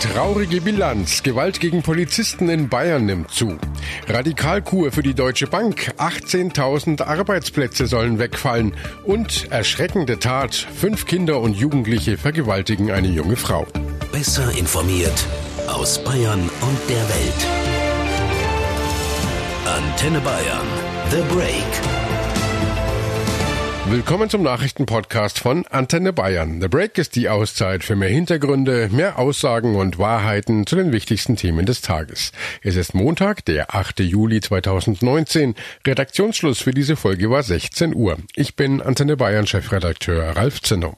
Traurige Bilanz. Gewalt gegen Polizisten in Bayern nimmt zu. Radikalkur für die Deutsche Bank. 18.000 Arbeitsplätze sollen wegfallen. Und erschreckende Tat. Fünf Kinder und Jugendliche vergewaltigen eine junge Frau. Besser informiert aus Bayern und der Welt. Antenne Bayern. The Break. Willkommen zum Nachrichtenpodcast von Antenne Bayern. The Break ist die Auszeit für mehr Hintergründe, mehr Aussagen und Wahrheiten zu den wichtigsten Themen des Tages. Es ist Montag, der 8. Juli 2019. Redaktionsschluss für diese Folge war 16 Uhr. Ich bin Antenne Bayern Chefredakteur Ralf Zinno.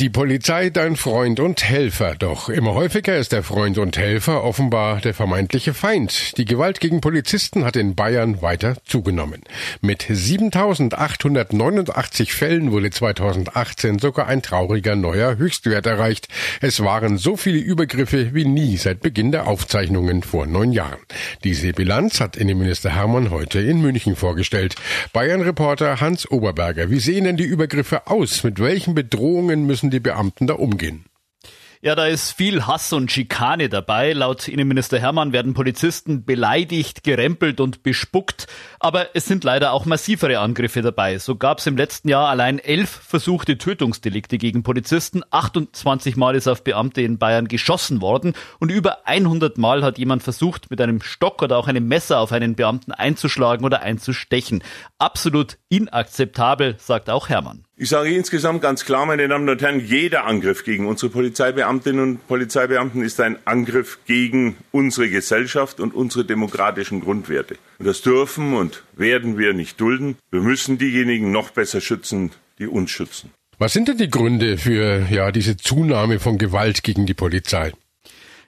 Die Polizei dein Freund und Helfer, doch immer häufiger ist der Freund und Helfer offenbar der vermeintliche Feind. Die Gewalt gegen Polizisten hat in Bayern weiter zugenommen. Mit 7889 Fällen wurde 2018 sogar ein trauriger neuer Höchstwert erreicht. Es waren so viele Übergriffe wie nie seit Beginn der Aufzeichnungen vor neun Jahren. Diese Bilanz hat Innenminister Hermann heute in München vorgestellt. Bayern-Reporter Hans Oberberger, wie sehen denn die Übergriffe aus? Mit welchen Bedrohungen müssen müssen die Beamten da umgehen? Ja, da ist viel Hass und Schikane dabei. Laut Innenminister Hermann werden Polizisten beleidigt, gerempelt und bespuckt. Aber es sind leider auch massivere Angriffe dabei. So gab es im letzten Jahr allein elf versuchte Tötungsdelikte gegen Polizisten. 28 Mal ist auf Beamte in Bayern geschossen worden. Und über 100 Mal hat jemand versucht, mit einem Stock oder auch einem Messer auf einen Beamten einzuschlagen oder einzustechen. Absolut inakzeptabel, sagt auch Hermann. Ich sage insgesamt ganz klar, meine Damen und Herren, jeder Angriff gegen unsere Polizeibeamtinnen und Polizeibeamten ist ein Angriff gegen unsere Gesellschaft und unsere demokratischen Grundwerte. Und das dürfen und werden wir nicht dulden. Wir müssen diejenigen noch besser schützen, die uns schützen. Was sind denn die Gründe für ja diese Zunahme von Gewalt gegen die Polizei?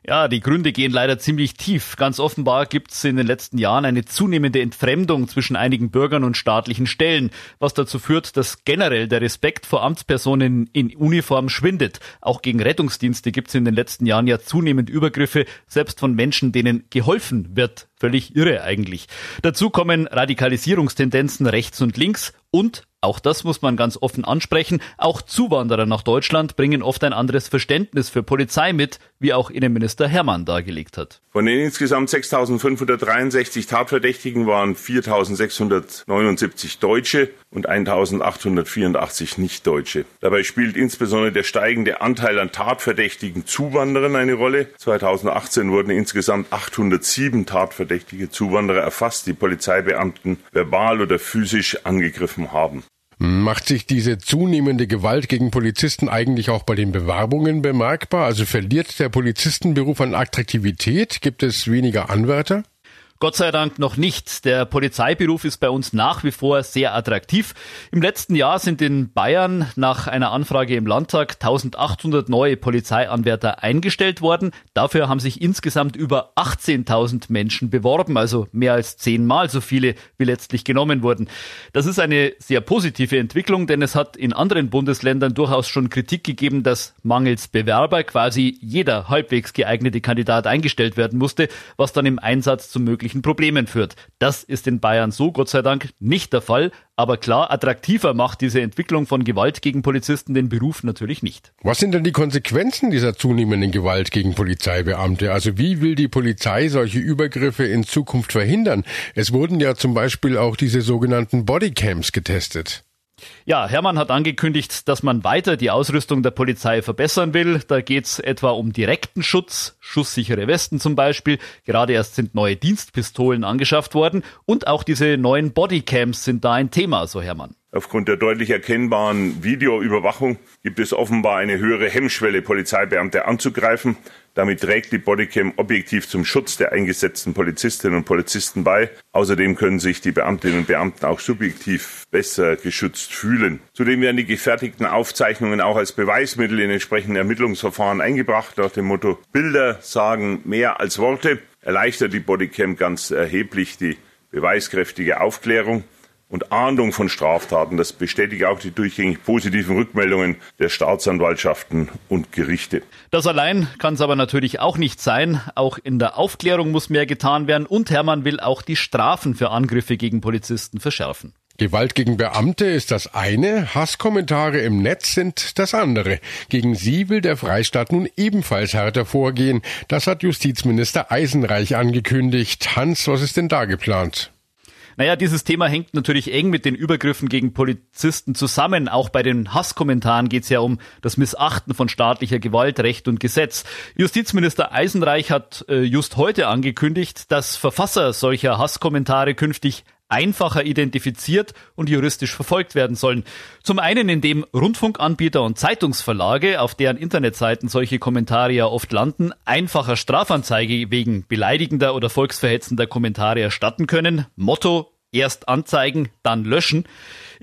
Ja, die Gründe gehen leider ziemlich tief. Ganz offenbar gibt es in den letzten Jahren eine zunehmende Entfremdung zwischen einigen Bürgern und staatlichen Stellen, was dazu führt, dass generell der Respekt vor Amtspersonen in Uniform schwindet. Auch gegen Rettungsdienste gibt es in den letzten Jahren ja zunehmend Übergriffe, selbst von Menschen, denen geholfen wird. Völlig irre eigentlich. Dazu kommen Radikalisierungstendenzen rechts und links und auch das muss man ganz offen ansprechen. Auch Zuwanderer nach Deutschland bringen oft ein anderes Verständnis für Polizei mit, wie auch Innenminister Hermann dargelegt hat. Von den insgesamt 6.563 Tatverdächtigen waren 4.679 Deutsche und 1.884 Nicht-Deutsche. Dabei spielt insbesondere der steigende Anteil an tatverdächtigen Zuwanderern eine Rolle. 2018 wurden insgesamt 807 tatverdächtige Zuwanderer erfasst, die Polizeibeamten verbal oder physisch angegriffen haben. Macht sich diese zunehmende Gewalt gegen Polizisten eigentlich auch bei den Bewerbungen bemerkbar? Also verliert der Polizistenberuf an Attraktivität? Gibt es weniger Anwärter? Gott sei Dank noch nicht. Der Polizeiberuf ist bei uns nach wie vor sehr attraktiv. Im letzten Jahr sind in Bayern nach einer Anfrage im Landtag 1800 neue Polizeianwärter eingestellt worden. Dafür haben sich insgesamt über 18.000 Menschen beworben, also mehr als zehnmal so viele, wie letztlich genommen wurden. Das ist eine sehr positive Entwicklung, denn es hat in anderen Bundesländern durchaus schon Kritik gegeben, dass mangels Bewerber quasi jeder halbwegs geeignete Kandidat eingestellt werden musste, was dann im Einsatz zu möglichen möglichen Problemen führt. Das ist in Bayern so, Gott sei Dank, nicht der Fall. Aber klar, attraktiver macht diese Entwicklung von Gewalt gegen Polizisten den Beruf natürlich nicht. Was sind denn die Konsequenzen dieser zunehmenden Gewalt gegen Polizeibeamte? Also wie will die Polizei solche Übergriffe in Zukunft verhindern? Es wurden ja zum Beispiel auch diese sogenannten Bodycams getestet. Ja, Hermann hat angekündigt, dass man weiter die Ausrüstung der Polizei verbessern will. Da geht es etwa um direkten Schutz, schusssichere Westen zum Beispiel. Gerade erst sind neue Dienstpistolen angeschafft worden und auch diese neuen Bodycams sind da ein Thema, so Hermann. Aufgrund der deutlich erkennbaren Videoüberwachung gibt es offenbar eine höhere Hemmschwelle, Polizeibeamte anzugreifen. Damit trägt die Bodycam objektiv zum Schutz der eingesetzten Polizistinnen und Polizisten bei. Außerdem können sich die Beamtinnen und Beamten auch subjektiv besser geschützt fühlen. Zudem werden die gefertigten Aufzeichnungen auch als Beweismittel in entsprechenden Ermittlungsverfahren eingebracht. Nach dem Motto Bilder sagen mehr als Worte erleichtert die Bodycam ganz erheblich die beweiskräftige Aufklärung und Ahndung von Straftaten. Das bestätigt auch die durchgängig positiven Rückmeldungen der Staatsanwaltschaften und Gerichte. Das allein kann es aber natürlich auch nicht sein. Auch in der Aufklärung muss mehr getan werden und Hermann will auch die Strafen für Angriffe gegen Polizisten verschärfen. Gewalt gegen Beamte ist das eine, Hasskommentare im Netz sind das andere. Gegen sie will der Freistaat nun ebenfalls härter vorgehen. Das hat Justizminister Eisenreich angekündigt. Hans, was ist denn da geplant? Naja, dieses Thema hängt natürlich eng mit den Übergriffen gegen Polizisten zusammen. Auch bei den Hasskommentaren geht es ja um das Missachten von staatlicher Gewalt, Recht und Gesetz. Justizminister Eisenreich hat äh, just heute angekündigt, dass Verfasser solcher Hasskommentare künftig einfacher identifiziert und juristisch verfolgt werden sollen. Zum einen, indem Rundfunkanbieter und Zeitungsverlage, auf deren Internetseiten solche Kommentare ja oft landen, einfacher Strafanzeige wegen beleidigender oder volksverhetzender Kommentare erstatten können. Motto, erst anzeigen, dann löschen.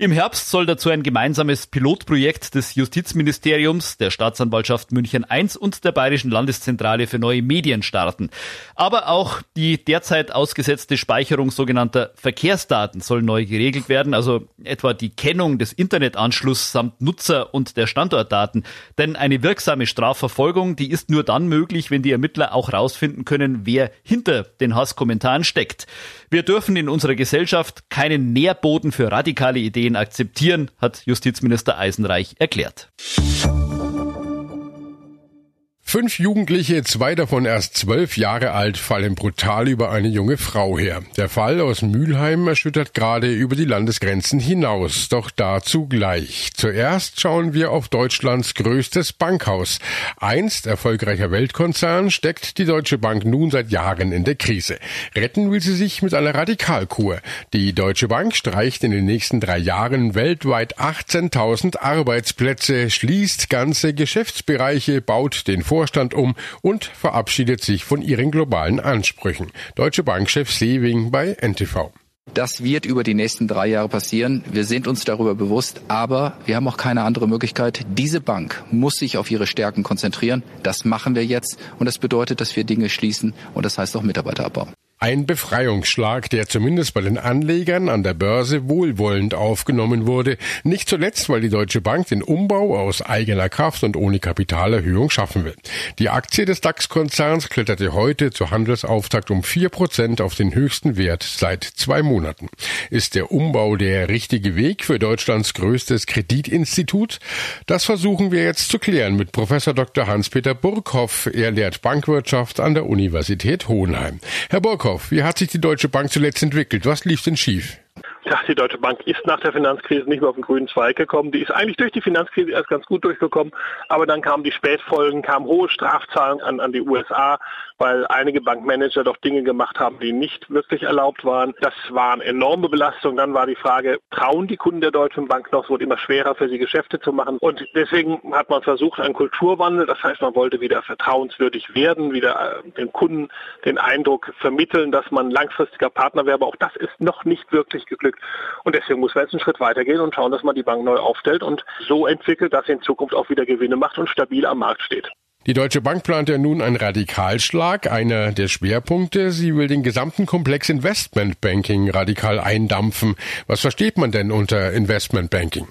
Im Herbst soll dazu ein gemeinsames Pilotprojekt des Justizministeriums, der Staatsanwaltschaft München I und der Bayerischen Landeszentrale für neue Medien starten. Aber auch die derzeit ausgesetzte Speicherung sogenannter Verkehrsdaten soll neu geregelt werden, also etwa die Kennung des Internetanschlusses samt Nutzer und der Standortdaten. Denn eine wirksame Strafverfolgung, die ist nur dann möglich, wenn die Ermittler auch herausfinden können, wer hinter den Hasskommentaren steckt. Wir dürfen in unserer Gesellschaft keinen Nährboden für radikale Ideen Ideen akzeptieren, hat Justizminister Eisenreich erklärt. Fünf Jugendliche, zwei davon erst zwölf Jahre alt, fallen brutal über eine junge Frau her. Der Fall aus Mülheim erschüttert gerade über die Landesgrenzen hinaus. Doch dazu gleich. Zuerst schauen wir auf Deutschlands größtes Bankhaus. Einst erfolgreicher Weltkonzern steckt die Deutsche Bank nun seit Jahren in der Krise. Retten will sie sich mit einer Radikalkur. Die Deutsche Bank streicht in den nächsten drei Jahren weltweit 18.000 Arbeitsplätze, schließt ganze Geschäftsbereiche, baut den Vor Vorstand um und verabschiedet sich von ihren globalen Ansprüchen. Deutsche Bankchef Sewing bei NTV. Das wird über die nächsten drei Jahre passieren. Wir sind uns darüber bewusst, aber wir haben auch keine andere Möglichkeit. Diese Bank muss sich auf ihre Stärken konzentrieren. Das machen wir jetzt und das bedeutet, dass wir Dinge schließen und das heißt auch Mitarbeiter abbauen. Ein Befreiungsschlag, der zumindest bei den Anlegern an der Börse wohlwollend aufgenommen wurde. Nicht zuletzt, weil die Deutsche Bank den Umbau aus eigener Kraft und ohne Kapitalerhöhung schaffen will. Die Aktie des DAX-Konzerns kletterte heute zur Handelsauftakt um vier Prozent auf den höchsten Wert seit zwei Monaten. Ist der Umbau der richtige Weg für Deutschlands größtes Kreditinstitut? Das versuchen wir jetzt zu klären mit Professor Dr. Hans-Peter Burkhoff. Er lehrt Bankwirtschaft an der Universität Hohenheim. Herr Burkhoff, Burkhoff, wie hat sich die Deutsche Bank zuletzt entwickelt? Was lief denn schief? Ja, die Deutsche Bank ist nach der Finanzkrise nicht mehr auf den grünen Zweig gekommen. Die ist eigentlich durch die Finanzkrise erst ganz gut durchgekommen, aber dann kamen die Spätfolgen, kamen hohe Strafzahlungen an, an die USA, weil einige Bankmanager doch Dinge gemacht haben, die nicht wirklich erlaubt waren. Das waren enorme Belastungen. Dann war die Frage, trauen die Kunden der Deutschen Bank noch? Es wurde immer schwerer für sie Geschäfte zu machen. Und deswegen hat man versucht, einen Kulturwandel. Das heißt, man wollte wieder vertrauenswürdig werden, wieder äh, den Kunden den Eindruck vermitteln, dass man langfristiger Partner wäre. Aber auch das ist noch nicht wirklich geglückt. Und deswegen muss man jetzt einen Schritt weitergehen und schauen, dass man die Bank neu aufstellt und so entwickelt, dass sie in Zukunft auch wieder Gewinne macht und stabil am Markt steht. Die Deutsche Bank plant ja nun einen Radikalschlag, einer der Schwerpunkte. Sie will den gesamten Komplex Investmentbanking radikal eindampfen. Was versteht man denn unter Investmentbanking?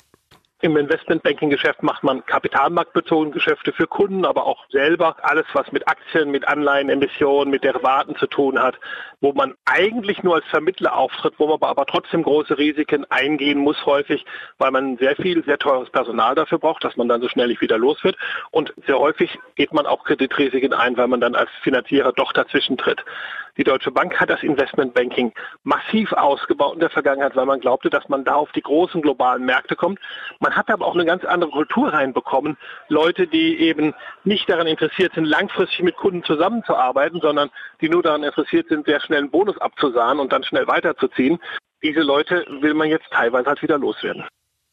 Im Investmentbanking-Geschäft macht man kapitalmarktbezogene Geschäfte für Kunden, aber auch selber alles, was mit Aktien, mit Anleihen, Emissionen, mit Derivaten zu tun hat, wo man eigentlich nur als Vermittler auftritt, wo man aber trotzdem große Risiken eingehen muss häufig, weil man sehr viel, sehr teures Personal dafür braucht, dass man dann so schnell nicht wieder los wird. Und sehr häufig geht man auch Kreditrisiken ein, weil man dann als Finanzierer doch dazwischen tritt. Die Deutsche Bank hat das Investmentbanking massiv ausgebaut in der Vergangenheit, weil man glaubte, dass man da auf die großen globalen Märkte kommt. Man hat aber auch eine ganz andere Kultur reinbekommen. Leute, die eben nicht daran interessiert sind, langfristig mit Kunden zusammenzuarbeiten, sondern die nur daran interessiert sind, sehr schnell einen Bonus abzusahen und dann schnell weiterzuziehen. Diese Leute will man jetzt teilweise halt wieder loswerden.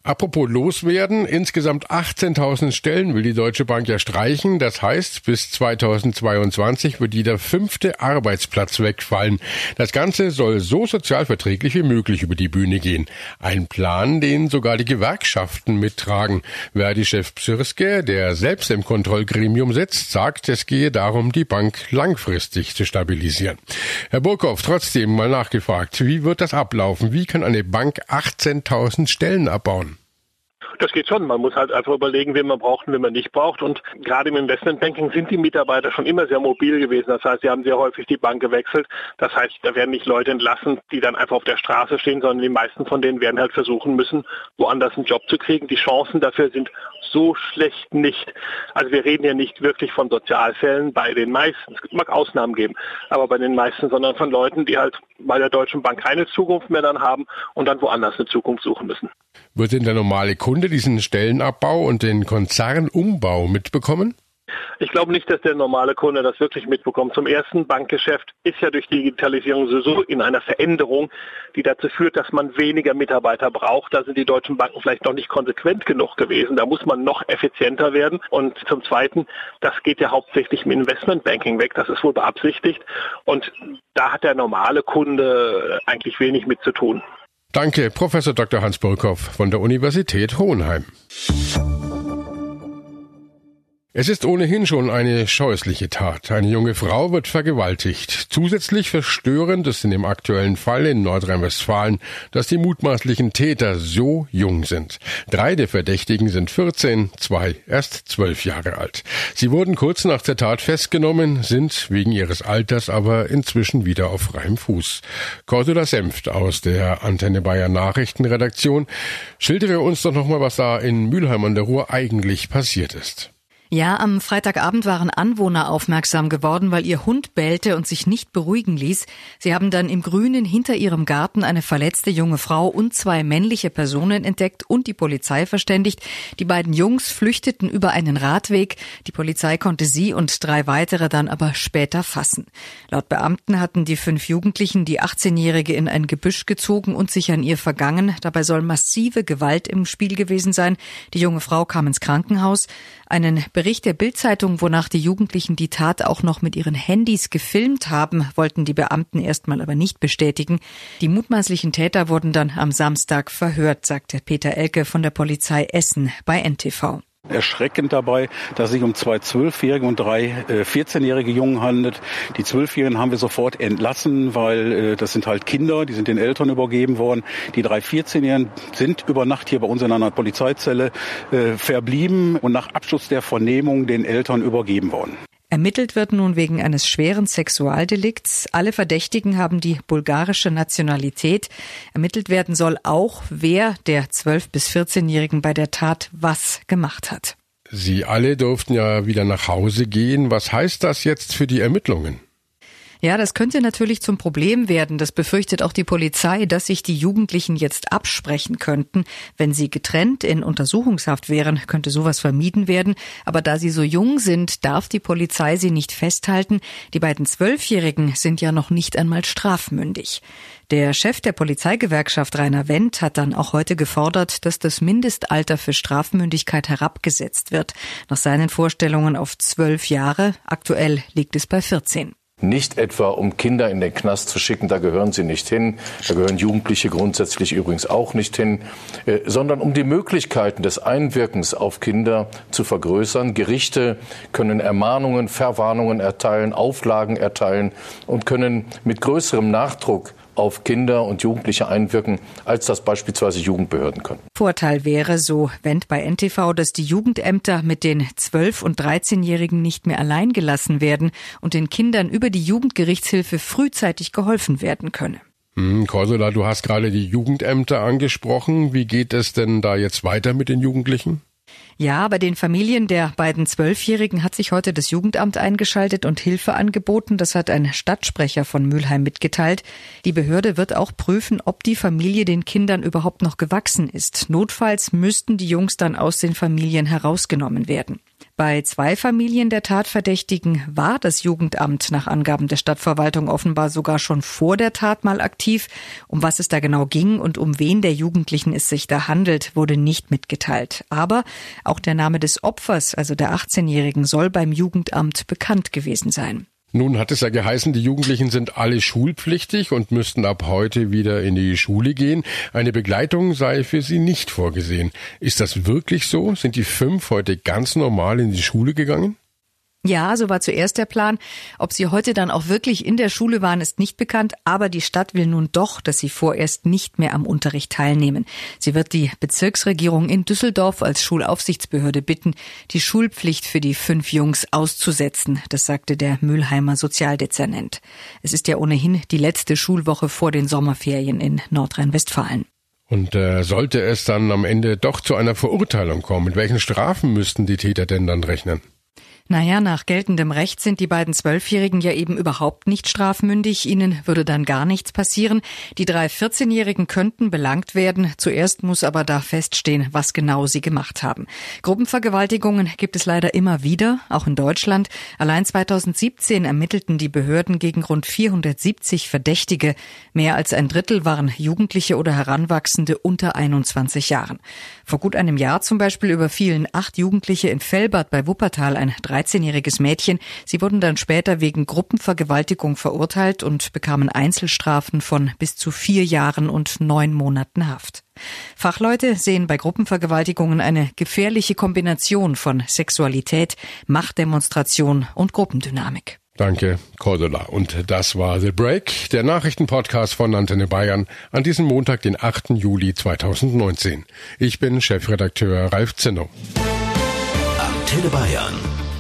Apropos loswerden, insgesamt 18.000 Stellen will die Deutsche Bank ja streichen. Das heißt, bis 2022 wird jeder fünfte Arbeitsplatz wegfallen. Das Ganze soll so sozialverträglich wie möglich über die Bühne gehen. Ein Plan, den sogar die Gewerkschaften mittragen. Verdi-Chef Psirske, der selbst im Kontrollgremium sitzt, sagt, es gehe darum, die Bank langfristig zu stabilisieren. Herr Burkhoff, trotzdem mal nachgefragt, wie wird das ablaufen? Wie kann eine Bank 18.000 Stellen abbauen? Das geht schon. Man muss halt einfach überlegen, wen man braucht und wen man nicht braucht. Und gerade im Investmentbanking sind die Mitarbeiter schon immer sehr mobil gewesen. Das heißt, sie haben sehr häufig die Bank gewechselt. Das heißt, da werden nicht Leute entlassen, die dann einfach auf der Straße stehen, sondern die meisten von denen werden halt versuchen müssen, woanders einen Job zu kriegen. Die Chancen dafür sind so schlecht nicht. Also wir reden ja nicht wirklich von Sozialfällen bei den meisten. Es mag Ausnahmen geben, aber bei den meisten, sondern von Leuten, die halt bei der Deutschen Bank keine Zukunft mehr dann haben und dann woanders eine Zukunft suchen müssen. Wird denn der normale Kunde diesen Stellenabbau und den Konzernumbau mitbekommen? Ich glaube nicht, dass der normale Kunde das wirklich mitbekommt. Zum ersten, Bankgeschäft ist ja durch Digitalisierung sowieso in einer Veränderung, die dazu führt, dass man weniger Mitarbeiter braucht. Da sind die deutschen Banken vielleicht noch nicht konsequent genug gewesen. Da muss man noch effizienter werden. Und zum Zweiten, das geht ja hauptsächlich im Investmentbanking weg. Das ist wohl beabsichtigt. Und da hat der normale Kunde eigentlich wenig mit zu tun. Danke, Professor Dr. Hans Burkhoff von der Universität Hohenheim. Es ist ohnehin schon eine scheußliche Tat. Eine junge Frau wird vergewaltigt. Zusätzlich verstörend ist in dem aktuellen Fall in Nordrhein-Westfalen, dass die mutmaßlichen Täter so jung sind. Drei der Verdächtigen sind 14, zwei erst zwölf Jahre alt. Sie wurden kurz nach der Tat festgenommen, sind wegen ihres Alters aber inzwischen wieder auf freiem Fuß. Cordula Senft aus der Antenne Bayern Nachrichtenredaktion schildere uns doch nochmal, was da in Mülheim an der Ruhr eigentlich passiert ist. Ja, am Freitagabend waren Anwohner aufmerksam geworden, weil ihr Hund bellte und sich nicht beruhigen ließ. Sie haben dann im Grünen hinter ihrem Garten eine verletzte junge Frau und zwei männliche Personen entdeckt und die Polizei verständigt. Die beiden Jungs flüchteten über einen Radweg. Die Polizei konnte sie und drei weitere dann aber später fassen. Laut Beamten hatten die fünf Jugendlichen die 18-Jährige in ein Gebüsch gezogen und sich an ihr vergangen. Dabei soll massive Gewalt im Spiel gewesen sein. Die junge Frau kam ins Krankenhaus. Einen Bericht der Bildzeitung, wonach die Jugendlichen die Tat auch noch mit ihren Handys gefilmt haben, wollten die Beamten erstmal aber nicht bestätigen. Die mutmaßlichen Täter wurden dann am Samstag verhört, sagte Peter Elke von der Polizei Essen bei NTV erschreckend dabei, dass es sich um zwei Zwölfjährige und drei äh, 14-jährige Jungen handelt. Die Zwölfjährigen haben wir sofort entlassen, weil äh, das sind halt Kinder, die sind den Eltern übergeben worden. Die drei 14-Jährigen sind über Nacht hier bei uns in einer Polizeizelle äh, verblieben und nach Abschluss der Vernehmung den Eltern übergeben worden. Ermittelt wird nun wegen eines schweren Sexualdelikts. Alle Verdächtigen haben die bulgarische Nationalität. Ermittelt werden soll auch, wer der 12- bis 14-Jährigen bei der Tat was gemacht hat. Sie alle durften ja wieder nach Hause gehen. Was heißt das jetzt für die Ermittlungen? Ja, das könnte natürlich zum Problem werden. Das befürchtet auch die Polizei, dass sich die Jugendlichen jetzt absprechen könnten. Wenn sie getrennt in Untersuchungshaft wären, könnte sowas vermieden werden. Aber da sie so jung sind, darf die Polizei sie nicht festhalten. Die beiden Zwölfjährigen sind ja noch nicht einmal strafmündig. Der Chef der Polizeigewerkschaft Rainer Wendt hat dann auch heute gefordert, dass das Mindestalter für Strafmündigkeit herabgesetzt wird. Nach seinen Vorstellungen auf zwölf Jahre. Aktuell liegt es bei 14. Nicht etwa, um Kinder in den Knast zu schicken, da gehören sie nicht hin, da gehören Jugendliche grundsätzlich übrigens auch nicht hin, äh, sondern um die Möglichkeiten des Einwirkens auf Kinder zu vergrößern. Gerichte können Ermahnungen, Verwarnungen erteilen, Auflagen erteilen und können mit größerem Nachdruck auf Kinder und Jugendliche einwirken, als das beispielsweise Jugendbehörden können. Vorteil wäre, so Wendt bei NTV, dass die Jugendämter mit den 12- und 13-Jährigen nicht mehr allein gelassen werden und den Kindern über die Jugendgerichtshilfe frühzeitig geholfen werden könne. Hm, Cordula, du hast gerade die Jugendämter angesprochen. Wie geht es denn da jetzt weiter mit den Jugendlichen? Ja, bei den Familien der beiden Zwölfjährigen hat sich heute das Jugendamt eingeschaltet und Hilfe angeboten. Das hat ein Stadtsprecher von Mülheim mitgeteilt. Die Behörde wird auch prüfen, ob die Familie den Kindern überhaupt noch gewachsen ist. Notfalls müssten die Jungs dann aus den Familien herausgenommen werden. Bei zwei Familien der Tatverdächtigen war das Jugendamt nach Angaben der Stadtverwaltung offenbar sogar schon vor der Tat mal aktiv. Um was es da genau ging und um wen der Jugendlichen es sich da handelt, wurde nicht mitgeteilt. Aber auch der Name des Opfers, also der 18-Jährigen, soll beim Jugendamt bekannt gewesen sein. Nun hat es ja geheißen, die Jugendlichen sind alle schulpflichtig und müssten ab heute wieder in die Schule gehen. Eine Begleitung sei für sie nicht vorgesehen. Ist das wirklich so? Sind die fünf heute ganz normal in die Schule gegangen? Ja, so war zuerst der Plan. Ob sie heute dann auch wirklich in der Schule waren, ist nicht bekannt, aber die Stadt will nun doch, dass sie vorerst nicht mehr am Unterricht teilnehmen. Sie wird die Bezirksregierung in Düsseldorf als Schulaufsichtsbehörde bitten, die Schulpflicht für die fünf Jungs auszusetzen. Das sagte der Mülheimer Sozialdezernent. Es ist ja ohnehin die letzte Schulwoche vor den Sommerferien in Nordrhein-Westfalen. Und äh, sollte es dann am Ende doch zu einer Verurteilung kommen, mit welchen Strafen müssten die Täter denn dann rechnen? Naja, nach geltendem Recht sind die beiden Zwölfjährigen ja eben überhaupt nicht strafmündig. Ihnen würde dann gar nichts passieren. Die drei 14-Jährigen könnten belangt werden. Zuerst muss aber da feststehen, was genau sie gemacht haben. Gruppenvergewaltigungen gibt es leider immer wieder, auch in Deutschland. Allein 2017 ermittelten die Behörden gegen rund 470 Verdächtige. Mehr als ein Drittel waren Jugendliche oder Heranwachsende unter 21 Jahren. Vor gut einem Jahr zum Beispiel überfielen acht Jugendliche in Fellbad bei Wuppertal ein 13-jähriges Mädchen. Sie wurden dann später wegen Gruppenvergewaltigung verurteilt und bekamen Einzelstrafen von bis zu vier Jahren und neun Monaten Haft. Fachleute sehen bei Gruppenvergewaltigungen eine gefährliche Kombination von Sexualität, Machtdemonstration und Gruppendynamik. Danke, Cordula. Und das war The Break, der Nachrichtenpodcast von Antenne Bayern an diesem Montag, den 8. Juli 2019. Ich bin Chefredakteur Ralf Zinno. Antenne Bayern.